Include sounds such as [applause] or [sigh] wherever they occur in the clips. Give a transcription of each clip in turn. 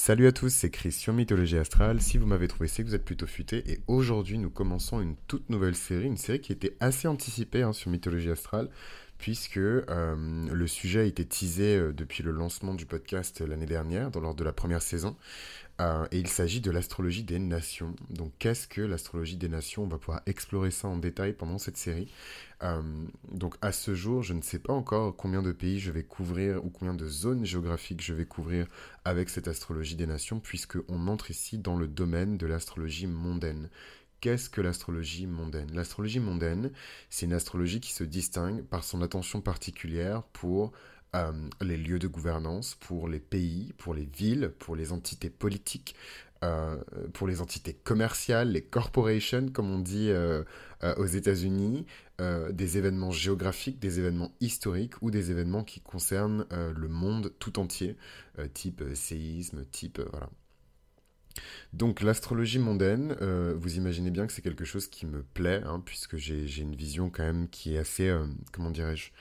Salut à tous, c'est Chris sur Mythologie Astrale. Si vous m'avez trouvé, c'est que vous êtes plutôt futé. Et aujourd'hui, nous commençons une toute nouvelle série, une série qui était assez anticipée hein, sur Mythologie Astrale, puisque euh, le sujet a été teasé euh, depuis le lancement du podcast l'année dernière, lors de la première saison. Euh, et il s'agit de l'astrologie des nations. Donc qu'est-ce que l'astrologie des nations? On va pouvoir explorer ça en détail pendant cette série. Euh, donc à ce jour, je ne sais pas encore combien de pays je vais couvrir ou combien de zones géographiques je vais couvrir avec cette astrologie des nations, puisqu'on entre ici dans le domaine de l'astrologie mondaine. Qu'est-ce que l'astrologie mondaine? L'astrologie mondaine, c'est une astrologie qui se distingue par son attention particulière pour euh, les lieux de gouvernance, pour les pays, pour les villes, pour les entités politiques, euh, pour les entités commerciales, les corporations, comme on dit euh, aux États-Unis, des événements géographiques, des événements historiques ou des événements qui concernent le monde tout entier, type séisme, type voilà. Donc l'astrologie mondaine, vous imaginez bien que c'est quelque chose qui me plaît, hein, puisque j'ai une vision quand même qui est assez, comment dirais-je,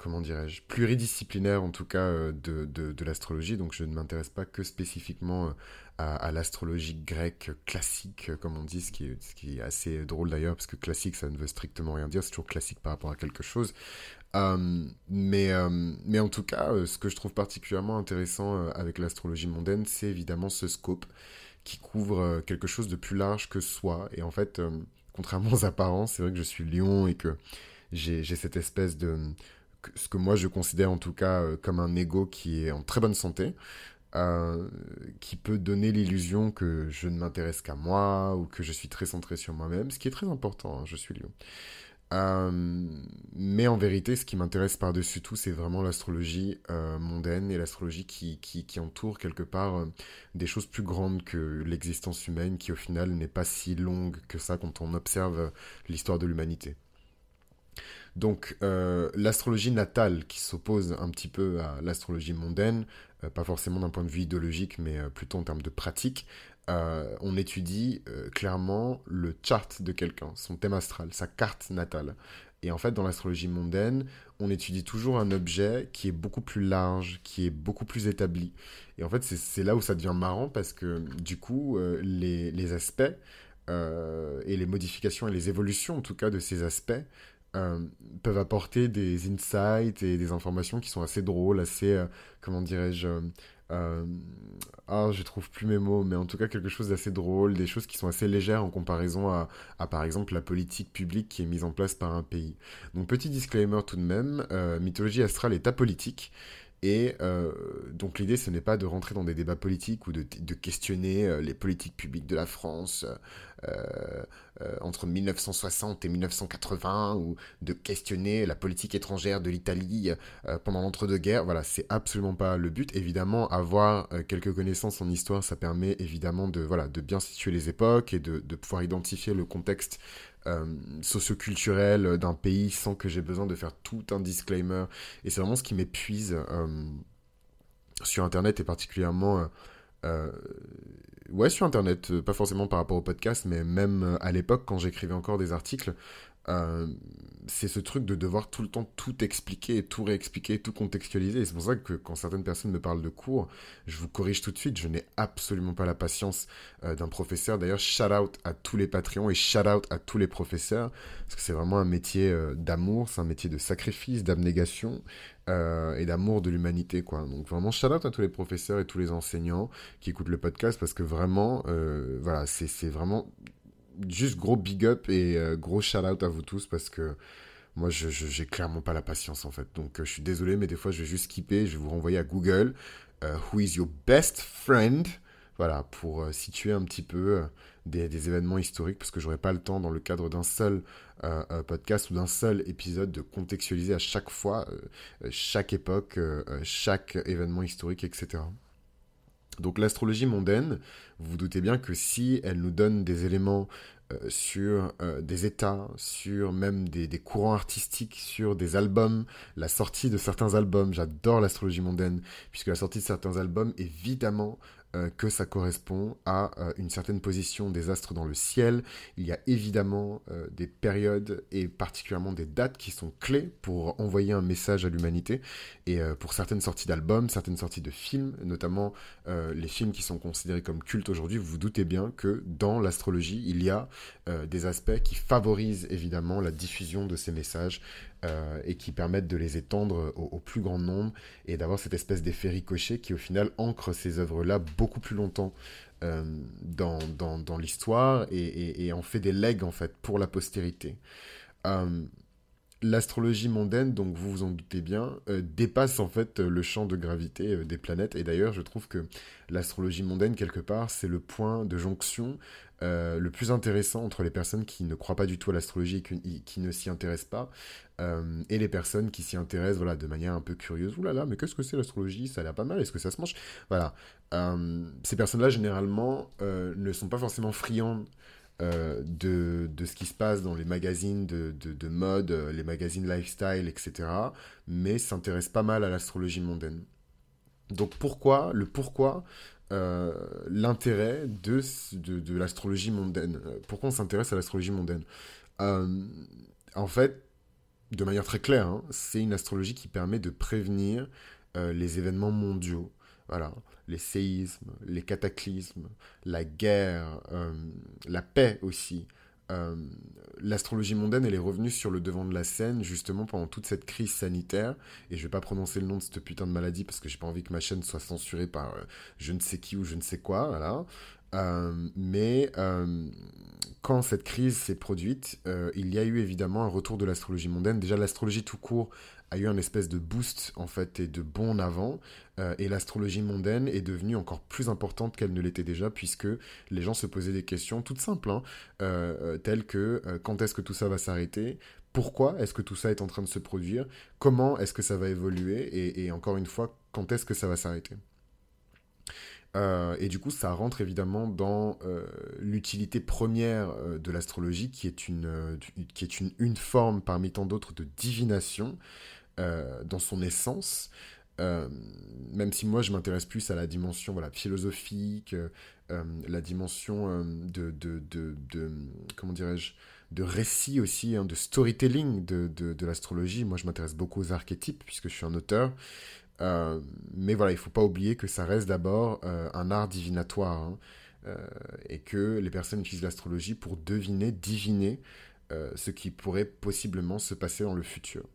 comment dirais-je, pluridisciplinaire en tout cas euh, de, de, l'astrologie. Donc je ne m'intéresse pas que spécifiquement euh, à, l'astrologie grecque classique, comme on dit, ce qui est, assez drôle d'ailleurs, parce que classique ça ne veut strictement rien dire, c'est toujours classique par rapport à quelque chose. Euh, mais, mais en tout cas, ce que je trouve particulièrement intéressant avec l'astrologie mondaine, c'est évidemment ce scope qui couvre quelque chose de plus large que soi. Et en fait, contrairement aux apparences, c'est vrai que je suis lion et que j'ai cette espèce de ce que moi je considère en tout cas euh, comme un ego qui est en très bonne santé, euh, qui peut donner l'illusion que je ne m'intéresse qu'à moi ou que je suis très centré sur moi-même, ce qui est très important, hein, je suis lion. Euh, mais en vérité, ce qui m'intéresse par-dessus tout, c'est vraiment l'astrologie mondaine et l'astrologie qui, qui, qui, entoure quelque part des choses plus grandes que l'existence humaine, qui au final n'est pas si longue que ça quand on observe l'histoire de l'humanité. Donc euh, l'astrologie natale qui s'oppose un petit peu à l'astrologie mondaine, euh, pas forcément d'un point de vue idéologique, mais euh, plutôt en termes de pratique, on étudie clairement le chart de quelqu'un, son thème astral, sa carte natale. Et en fait, dans l'astrologie mondaine, on étudie toujours un objet qui est beaucoup plus large, qui est beaucoup plus établi. Et en fait, c'est là où ça devient marrant parce que du coup, les, les, aspects et les modifications et les évolutions, en tout cas, de ces aspects, peuvent apporter des insights et des informations qui sont assez drôles, assez, euh, comment dirais-je, ah, je trouve plus mes mots, mais en tout cas quelque chose d'assez drôle, des choses qui sont assez légères en comparaison à, à, par exemple, la politique publique qui est mise en place par un pays. Donc, petit disclaimer tout de même, mythologie astrale est apolitique. Et donc l'idée, ce n'est pas de rentrer dans des débats politiques ou de, questionner les politiques publiques de la France, entre 1960 et 1980 ou de questionner la politique étrangère de l'Italie euh, pendant l'entre-deux-guerres. Voilà, c'est absolument pas le but. Évidemment, avoir quelques connaissances en histoire, ça permet évidemment de, voilà, de bien situer les époques et de, de pouvoir identifier le contexte euh, socioculturel d'un pays sans que j'ai besoin de faire tout un disclaimer. Et c'est vraiment ce qui m'épuise sur Internet et particulièrement euh, ouais, sur Internet, euh, pas forcément par rapport au podcast, mais même euh, à l'époque, quand j'écrivais encore des articles, c'est ce truc de devoir tout le temps tout expliquer, tout réexpliquer, tout contextualiser. C'est pour ça que quand certaines personnes me parlent de cours, je vous corrige tout de suite. Je n'ai absolument pas la patience d'un professeur. D'ailleurs, shout out à tous les Patreons et shout out à tous les professeurs. Parce que c'est vraiment un métier d'amour, c'est un métier de sacrifice, d'abnégation. Euh, et d'amour de l'humanité. Donc vraiment, shout out à tous les professeurs et tous les enseignants qui écoutent le podcast parce que vraiment, euh, voilà, c'est vraiment juste gros big up et euh, gros shout out à vous tous parce que moi, je j'ai clairement pas la patience en fait. Donc je suis désolé, mais des fois, je vais juste skipper, je vais vous renvoyer à Google. who is your best friend? Voilà, pour situer un petit peu des, événements historiques, parce que j'aurais pas le temps dans le cadre d'un seul euh, euh, podcast ou d'un seul épisode de contextualiser à chaque fois euh, chaque époque, chaque événement historique, etc. Donc l'astrologie mondaine, vous vous doutez bien que si elle nous donne des éléments sur des états, sur même des, des, courants artistiques, sur des albums, la sortie de certains albums. J'adore l'astrologie mondaine, puisque la sortie de certains albums, évidemment, euh, que ça correspond à euh, une certaine position des astres dans le ciel. Il y a évidemment euh, des périodes et particulièrement des dates qui sont clés pour envoyer un message à l'humanité. Et pour certaines sorties d'albums, certaines sorties de films, notamment les films qui sont considérés comme cultes aujourd'hui, vous vous doutez bien que dans l'astrologie, il y a des aspects qui favorisent évidemment la diffusion de ces messages euh, et qui permettent de les étendre au, plus grand nombre et d'avoir cette espèce d'effet ricochet qui au final ancre ces œuvres-là beaucoup plus longtemps euh, dans, l'histoire et, en fait des legs pour la postérité. Euh, l'astrologie mondaine, donc vous vous en doutez bien, dépasse en fait le champ de gravité des planètes. Et d'ailleurs, je trouve que l'astrologie mondaine, quelque part, c'est le point de jonction euh, le plus intéressant entre les personnes qui ne croient pas du tout à l'astrologie et qui, ne s'y intéressent pas, euh, et les personnes qui s'y intéressent voilà, de manière un peu curieuse. Ouh là là, mais qu'est-ce que c'est l'astrologie? Ça a l'air pas mal, est-ce que ça se mange? Voilà. Euh, ces personnes-là, généralement, ne sont pas forcément friandes de, de, ce qui se passe dans les magazines de, de, de mode, les magazines lifestyle, etc., mais s'intéressent pas mal à l'astrologie mondaine. Donc pourquoi Le pourquoi euh, l'intérêt de, de, l'astrologie mondaine. Euh, pourquoi on s'intéresse à l'astrologie mondaine? Euh, En fait, de manière très claire, hein, c'est une astrologie qui permet de prévenir les événements mondiaux. Voilà, les séismes, les cataclysmes, la guerre, la paix aussi, euh, l'astrologie mondaine, elle est revenue sur le devant de la scène justement pendant toute cette crise sanitaire. Et je vais pas prononcer le nom de cette putain de maladie parce que j'ai pas envie que ma chaîne soit censurée par euh, je ne sais qui ou je ne sais quoi, voilà. Euh, mais quand cette crise s'est produite, il y a eu évidemment un retour de l'astrologie mondaine. Déjà, l'astrologie tout court a eu un espèce de boost en fait et de bond en avant euh, et l'astrologie mondaine est devenue encore plus importante qu'elle ne l'était déjà puisque les gens se posaient des questions toutes simples hein, euh, euh, telles que quand est-ce que tout ça va s'arrêter? Pourquoi est-ce que tout ça est en train de se produire? Comment est-ce que ça va évoluer? Et, et encore une fois quand est-ce que ça va s'arrêter? Et du coup, ça rentre évidemment dans l'utilité première de l'astrologie, qui est, une, qui est une, une forme parmi tant d'autres de divination, euh, dans son essence. Euh, même si moi je m'intéresse plus à la dimension voilà, philosophique, euh, la dimension de, de, de, comment dirais-je, de récit aussi, hein, de storytelling de, l'astrologie. Moi je m'intéresse beaucoup aux archétypes puisque je suis un auteur. mais voilà, il faut pas oublier que ça reste d'abord un art divinatoire hein, et que les personnes utilisent l'astrologie pour deviner, diviner ce qui pourrait possiblement se passer dans le futur.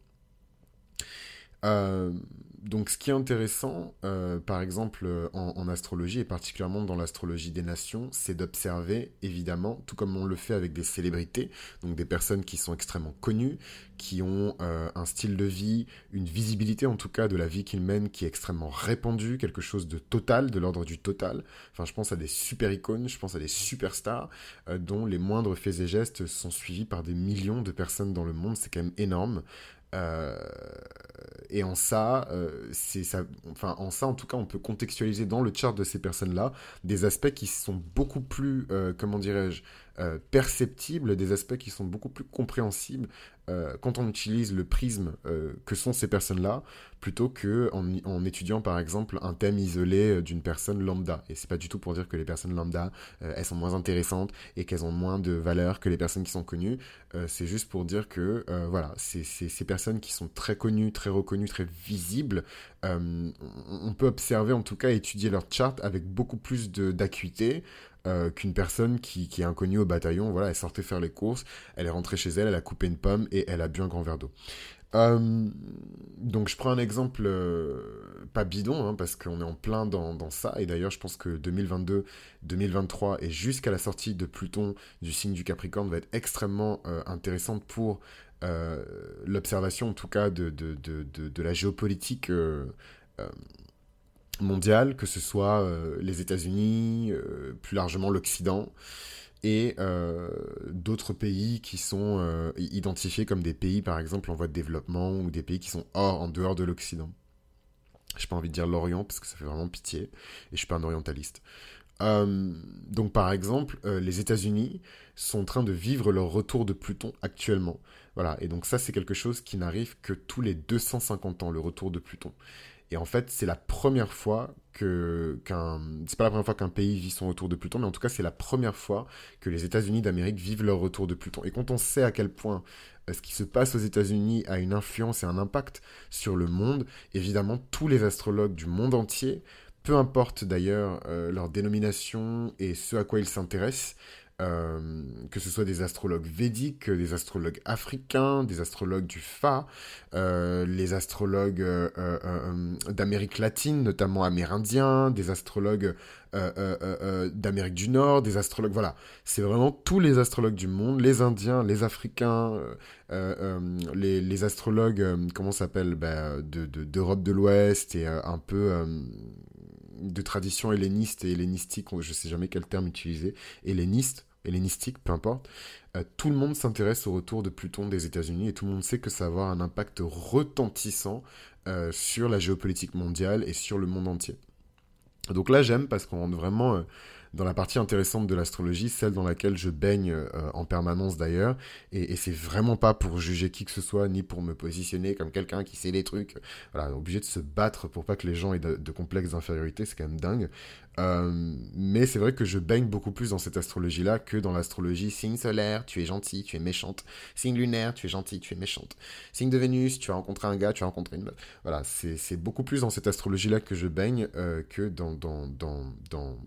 Euh, donc ce qui est intéressant, euh, par exemple en, astrologie, et particulièrement dans l'astrologie des nations, c'est d'observer, évidemment, tout comme on le fait avec des célébrités, donc des personnes qui sont extrêmement connues, qui ont euh, un style de vie, une visibilité en tout cas de la vie qu'ils mènent qui est extrêmement répandue, quelque chose de total, de l'ordre du total. Enfin, je pense à des super icônes, je pense à des superstars, dont les moindres faits et gestes sont suivis par des millions de personnes dans le monde, c'est quand même énorme. Euh, et en ça, euh, ça, enfin en ça en tout cas, on peut contextualiser dans le chart de ces personnes-là des aspects qui sont beaucoup plus, euh, comment dirais-je, perceptibles, des aspects qui sont beaucoup plus compréhensibles quand on utilise le prisme que sont ces personnes-là, plutôt que en, étudiant par exemple un thème isolé d'une personne lambda. Et c'est pas du tout pour dire que les personnes lambda, elles sont moins intéressantes et qu'elles ont moins de valeur que les personnes qui sont connues. c'est juste pour dire que voilà, c'est ces personnes qui sont très connues, très reconnues, très visibles, euh, on peut observer, en tout cas, étudier leur chart avec beaucoup plus d'acuité. Euh, qu'une personne qui, est inconnue au bataillon, voilà, elle sortait faire les courses, elle est rentrée chez elle, elle a coupé une pomme et elle a bu un grand verre d'eau. Euh, donc je prends un exemple pas bidon, hein, parce qu'on est en plein dans, ça, et d'ailleurs je pense que 2022, 2023 et jusqu'à la sortie de Pluton du signe du Capricorne va être extrêmement intéressante pour euh, l'observation en tout cas de, la géopolitique euh, euh, mondiale, que ce soit les États-Unis, plus largement l'Occident, et d'autres pays qui sont identifiés comme des pays, par exemple, en voie de développement, ou des pays qui sont hors, en dehors de l'Occident. J'ai pas envie de dire l'Orient, parce que ça fait vraiment pitié, et je suis pas un orientaliste. donc par exemple, les États-Unis sont en train de vivre leur retour de Pluton actuellement. Voilà, et donc ça c'est quelque chose qui n'arrive que tous les 250 ans, le retour de Pluton. Et en fait, c'est la première fois que qu'un c'est pas la première fois qu'un pays vit son retour de Pluton, mais en tout cas, c'est la première fois que les États-Unis d'Amérique vivent leur retour de Pluton. Et quand on sait à quel point euh, ce qui se passe aux États-Unis a une influence et un impact sur le monde, évidemment, tous les astrologues du monde entier, peu importe d'ailleurs euh, leur dénomination et ce à quoi ils s'intéressent, euh, que ce soit des astrologues védiques, des astrologues africains, des astrologues du Fa, euh, les astrologues euh, d'Amérique latine, notamment amérindiens, des astrologues d'Amérique du Nord, des astrologues, voilà, c'est vraiment tous les astrologues du monde, les Indiens, les Africains, les, astrologues, comment s'appelle, bah, d'Europe de, de l'Ouest et un peu de tradition helléniste et hellénistique, je ne sais jamais quel terme utiliser, helléniste, hellénistique, peu importe, euh, tout le monde s'intéresse au retour de Pluton des États-Unis et tout le monde sait que ça va avoir un impact retentissant euh, sur la géopolitique mondiale et sur le monde entier. Donc là, j'aime parce qu'on rentre vraiment euh, dans la partie intéressante de l'astrologie, celle dans laquelle je baigne euh, en permanence d'ailleurs, et, c'est vraiment pas pour juger qui que ce soit, ni pour me positionner comme quelqu'un qui sait les trucs. Voilà, obligé de se battre pour pas que les gens aient de, complexes d'infériorité, c'est quand même dingue. Euh, mais c'est vrai que je baigne beaucoup plus dans cette astrologie-là que dans l'astrologie signe solaire, tu es gentil, tu es méchante. Signe lunaire, tu es gentil, tu es méchante. Signe de Vénus, tu as rencontré un gars, tu as rencontré une. Voilà, c'est beaucoup plus dans cette astrologie-là que je baigne euh, que dans, dans, dans, dans,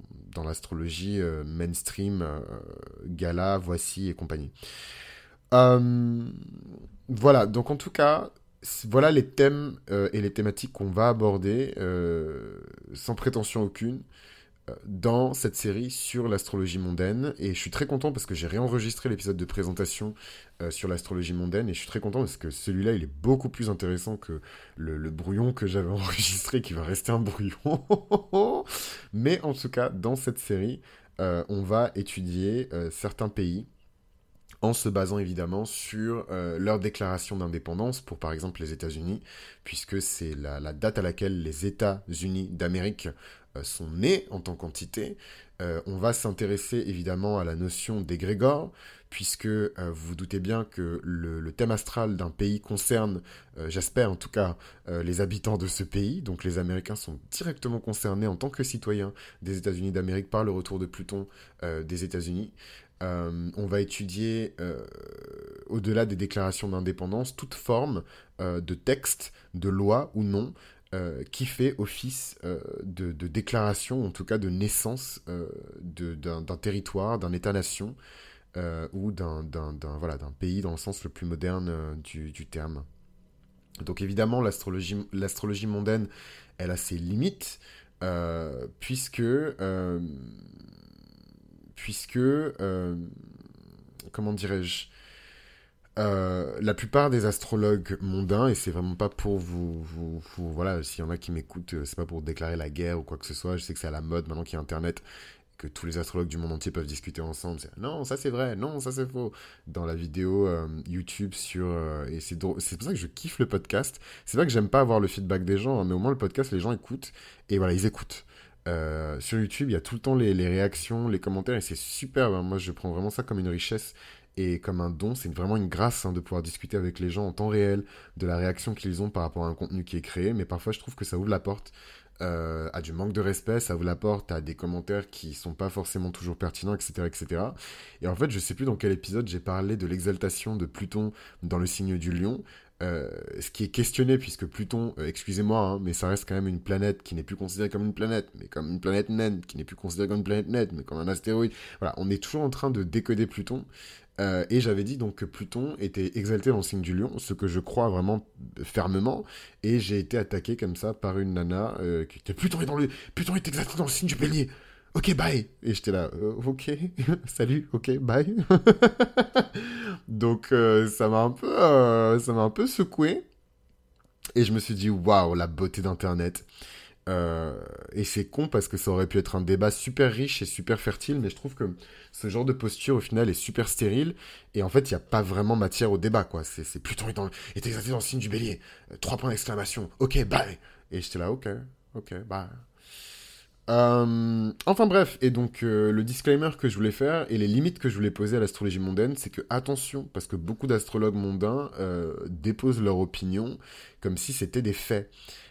l'astrologie euh, mainstream, gala, voici et compagnie. voilà, donc en tout cas, voilà les thèmes et les thématiques qu'on va aborder sans prétention aucune dans cette série sur l'astrologie mondaine. Et je suis très content parce que j'ai réenregistré l'épisode de présentation euh, sur l'astrologie mondaine. Et je suis très content parce que celui-là, il est beaucoup plus intéressant que le, brouillon que j'avais [laughs] enregistré, qui va rester un brouillon. [laughs] Mais en tout cas, dans cette série, euh, on va étudier euh, certains pays en se basant évidemment sur leur déclaration d'indépendance pour par exemple les États-Unis, puisque c'est la, la, date à laquelle les États-Unis d'Amérique euh, sont nés en tant qu'entité. Euh, on va s'intéresser évidemment à la notion d'égrégore, puisque euh, vous vous doutez bien que le, thème astral d'un pays concerne, j'espère en tout cas, les habitants de ce pays. Donc les Américains sont directement concernés en tant que citoyens des États-Unis d'Amérique par le retour de Pluton des États-Unis. on va étudier, au-delà des déclarations d'indépendance, toute forme de texte, de loi ou non, euh, qui fait office euh, de, déclaration, en tout cas de naissance euh, d'un territoire, d'un État-nation ou d'un voilà, pays dans le sens le plus moderne du, du, terme. Donc évidemment, l'astrologie mondaine, elle a ses limites, puisque, puisque comment dirais-je, euh, la plupart des astrologues mondains, et c'est vraiment pas pour vous, vous, voilà, s'il y en a qui m'écoutent, euh, c'est pas pour déclarer la guerre ou quoi que ce soit, je sais que c'est à la mode maintenant qu'il y a Internet, que tous les astrologues du monde entier peuvent discuter ensemble. Non, ça c'est vrai, non, ça c'est faux. Dans la vidéo euh, YouTube sur... et c'est pour ça que je kiffe le podcast. C'est vrai que j'aime pas avoir le feedback des gens, hein, mais au moins le podcast, les gens écoutent, et voilà, ils écoutent. sur YouTube, il y a tout le temps les, les réactions, les commentaires, et c'est super. Hein. Moi, je prends vraiment ça comme une richesse et comme un don, c'est vraiment une grâce hein, de pouvoir discuter avec les gens en temps réel de la réaction qu'ils ont par rapport à un contenu qui est créé. Mais parfois, je trouve que ça ouvre la porte euh, à du manque de respect, ça ouvre la porte à des commentaires qui sont pas forcément toujours pertinents, etc., etc. Et en fait, je sais plus dans quel épisode j'ai parlé de l'exaltation de Pluton dans le signe du Lion. Euh, ce qui est questionné puisque Pluton, euh, excusez-moi, hein, mais ça reste quand même une planète qui n'est plus considérée comme une planète, mais comme une planète naine, qui n'est plus considérée comme une planète naine, mais comme un astéroïde. Voilà, on est toujours en train de décoder Pluton. Euh, et j'avais dit donc que Pluton était exalté dans le signe du lion, ce que je crois vraiment fermement. Et j'ai été attaqué comme ça par une nana euh, qui était Pluton est, dans le... Pluton est exalté dans le signe du bélier. Ok, bye. Et j'étais là, euh, ok, [laughs] salut, ok, bye. [laughs] donc ça m'a un peu, ça m'a un peu secoué. Et je me suis dit, waouh, la beauté d'Internet. Euh, et c'est con parce que ça aurait pu être un débat super riche et super fertile, mais je trouve que ce genre de posture au final est super stérile et en fait il n'y a pas vraiment matière au débat quoi. C'est plutôt dans, est exalté dans le signe du bélier. Euh, trois points d'exclamation. Ok, bye. Et j'étais là, ok, ok, bye. Euh, enfin bref, et donc le disclaimer que je voulais faire et les limites que je voulais poser à l'astrologie mondaine, c'est que attention, parce que beaucoup d'astrologues mondains déposent leur opinion comme si c'était des faits.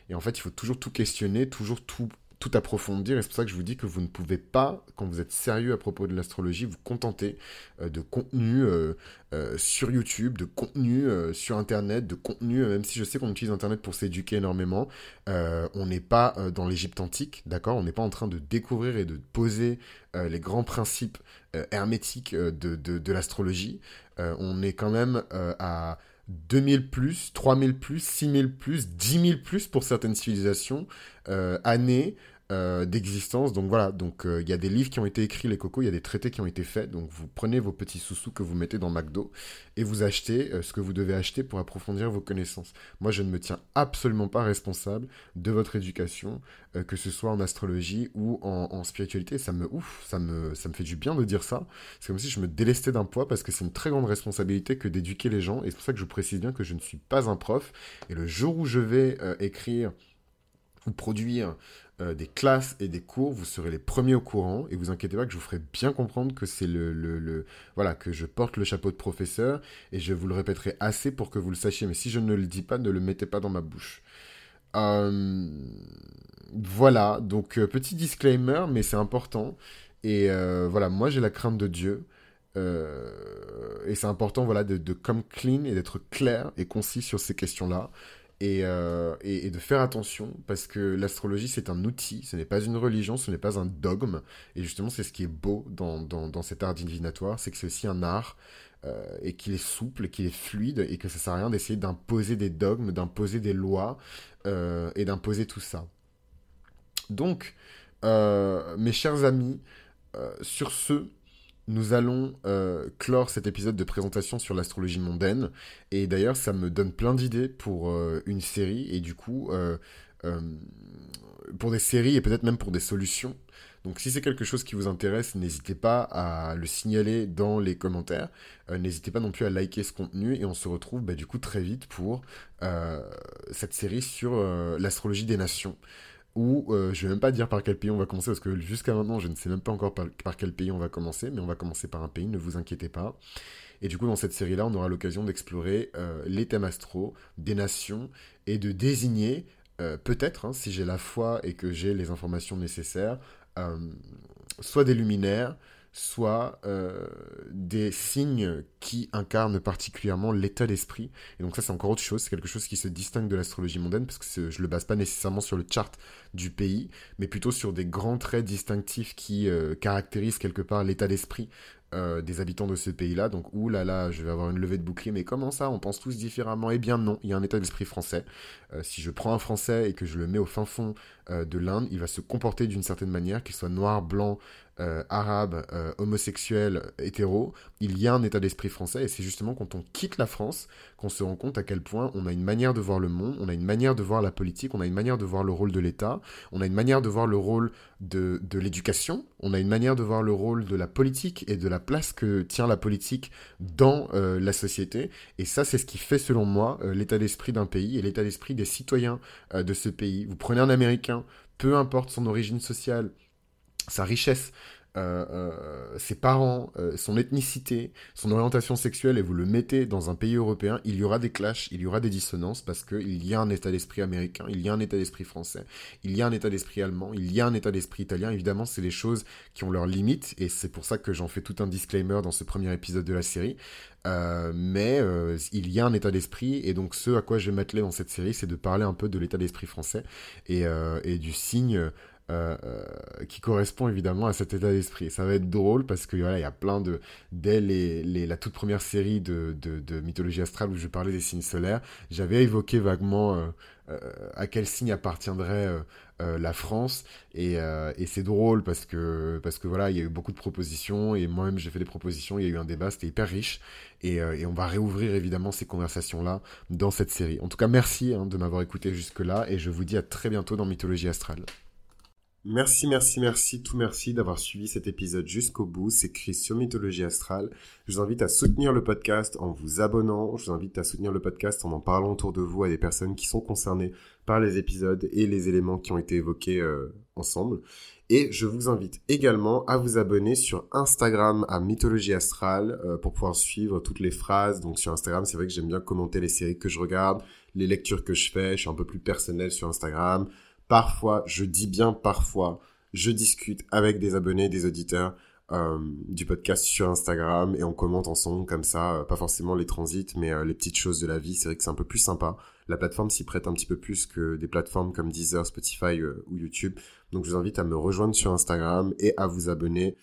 Et en fait, il faut toujours tout questionner, toujours tout approfondir. Et c'est pour ça que je vous dis que vous ne pouvez pas, quand vous êtes sérieux à propos de l'astrologie, vous contenter euh, de contenu euh, euh, sur YouTube, de contenu sur Internet, de contenu, même si je sais qu'on utilise Internet pour s'éduquer énormément, on n'est pas dans l'Égypte antique, d'accord? On n'est pas en train de découvrir et de poser les grands principes hermétiques de, de l'astrologie. on est quand même à 2000 plus, 3000 plus, 6000 plus, 10 000 plus pour certaines civilisations, euh, années euh, d'existence. Donc voilà, donc euh, il y a des livres qui ont été écrits, les cocos, il y a des traités qui ont été faits. Donc vous prenez vos petits sous-sous que vous mettez dans McDo et vous achetez ce que vous devez acheter pour approfondir vos connaissances. Moi, je ne me tiens absolument pas responsable de votre éducation, que ce soit en astrologie ou en, spiritualité. Ça me ouf, ça me, ça me fait du bien de dire ça. C'est comme si je me délestais d'un poids parce que c'est une très grande responsabilité que d'éduquer les gens. Et c'est pour ça que je précise bien que je ne suis pas un prof. Et le jour où je vais écrire ou produire euh, des classes et des cours, vous serez les premiers au courant. Et vous inquiétez pas que je vous ferai bien comprendre que c'est le, le, voilà que je porte le chapeau de professeur et je vous le répéterai assez pour que vous le sachiez. Mais si je ne le dis pas ne le mettez pas dans ma bouche. Euh, voilà. Donc euh, petit disclaimer mais c'est important. Et voilà. Moi j'ai la crainte de Dieu. Et c'est important voilà de, de come clean et d'être clair et concis sur ces questions euh, et, de faire attention parce que l'astrologie c'est un outil, ce n'est pas une religion, ce n'est pas un dogme. Et justement, c'est ce qui est beau dans, dans, cet art divinatoire, c'est que c'est aussi un art euh, et qu'il est souple, qu'il est fluide et que ça sert à rien d'essayer d'imposer des dogmes, d'imposer des lois euh, et d'imposer tout ça. Donc, mes chers amis, sur ce, nous allons euh, clore cet épisode de présentation sur l'astrologie mondaine. Et d'ailleurs, ça me donne plein d'idées pour euh, une série et du coup, euh, pour des séries et peut-être même pour des solutions. Donc si c'est quelque chose qui vous intéresse, n'hésitez pas à le signaler dans les commentaires. n'hésitez pas non plus à liker ce contenu et on se retrouve bah, du coup très vite pour cette série sur l'astrologie des nations ou euh, je vais même pas dire par quel pays on va commencer parce que jusqu'à maintenant je ne sais même pas encore par, quel pays on va commencer, mais on va commencer par un pays, ne vous inquiétez pas. Et du coup dans cette série-là on aura l'occasion d'explorer euh, les thèmes astro, des nations et de désigner euh, peut-être, hein, si j'ai la foi et que j'ai les informations nécessaires, soit des luminaires, soit euh, des signes qui incarnent particulièrement l'état d'esprit. Et donc ça, c'est encore autre chose. C'est quelque chose qui se distingue de l'astrologie mondaine, parce que je le base pas nécessairement sur le chart du pays, mais plutôt sur des grands traits distinctifs qui euh, caractérisent quelque part l'état d'esprit euh, des habitants de ce pays-là. Donc, là, je vais avoir une levée de bouclier, mais comment ça On pense tous différemment? Eh bien non, il y a un état d'esprit français. si je prends un Français et que je le mets au fin fond de l'Inde, il va se comporter d'une certaine manière, qu'il soit noir, blanc, euh, arabe, euh, homosexuel, hétéro, il y a un état d'esprit français et c'est justement quand on quitte la France qu'on se rend compte à quel point on a une manière de voir le monde, on a une manière de voir la politique, on a une manière de voir le rôle de l'État, on a une manière de voir le rôle de, de l'éducation, on a une manière de voir le rôle de la politique et de la place que tient la politique dans euh, la société. Et ça, c'est ce qui fait, selon moi, l'état d'esprit d'un pays et l'état d'esprit des citoyens de ce pays. Vous prenez un Américain, peu importe son origine sociale, sa richesse, euh, euh, ses parents, euh, son ethnicité, son orientation sexuelle, et vous le mettez dans un pays européen, il y aura des clashs, il y aura des dissonances, parce qu'il y a un état d'esprit américain, il y a un état d'esprit français, il y a un état d'esprit allemand, il y a un état d'esprit italien. Évidemment, c'est des choses qui ont leurs limites, et c'est pour ça que j'en fais tout un disclaimer dans ce premier épisode de la série. mais il y a un état d'esprit, et donc ce à quoi je vais m'atteler dans cette série, c'est de parler un peu de l'état d'esprit français et, et du signe euh, euh, qui correspond évidemment à cet état d'esprit. Ça va être drôle parce que voilà, il y a plein de dès les, les, la toute première série de, de, de, mythologie astrale où je parlais des signes solaires, j'avais évoqué vaguement euh, à quel signe appartiendrait la France et, et c'est drôle parce que parce que voilà, il y a eu beaucoup de propositions et moi-même j'ai fait des propositions, il y a eu un débat, c'était hyper riche et, et, on va réouvrir évidemment ces conversations là dans cette série. En tout cas, merci hein, de m'avoir écouté jusque là et je vous dis à très bientôt dans Mythologie astrale. Merci, merci, merci, tout merci d'avoir suivi cet épisode jusqu'au bout. C'est Chris sur Mythologie Astrale. Je vous invite à soutenir le podcast en vous abonnant. Je vous invite à soutenir le podcast en en parlant autour de vous à des personnes qui sont concernées par les épisodes et les éléments qui ont été évoqués euh, ensemble. Et je vous invite également à vous abonner sur Instagram à Mythologie Astrale euh, pour pouvoir suivre toutes les phrases. Donc sur Instagram, c'est vrai que j'aime bien commenter les séries que je regarde, les lectures que je fais. Je suis un peu plus personnel sur Instagram. Parfois, je dis bien parfois, je discute avec des abonnés, des auditeurs euh, du podcast sur Instagram et on commente ensemble comme ça, euh, pas forcément les transits, mais euh, les petites choses de la vie. C'est vrai que c'est un peu plus sympa. La plateforme s'y prête un petit peu plus que des plateformes comme Deezer, Spotify ou YouTube. Donc je vous invite à me rejoindre sur Instagram et à vous abonner.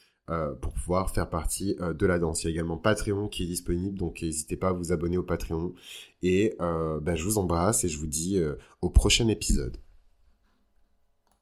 pour pouvoir faire partie de la danse. Il y a également Patreon qui est disponible, donc n'hésitez pas à vous abonner au Patreon. Et ben, je vous embrasse et je vous dis au prochain épisode.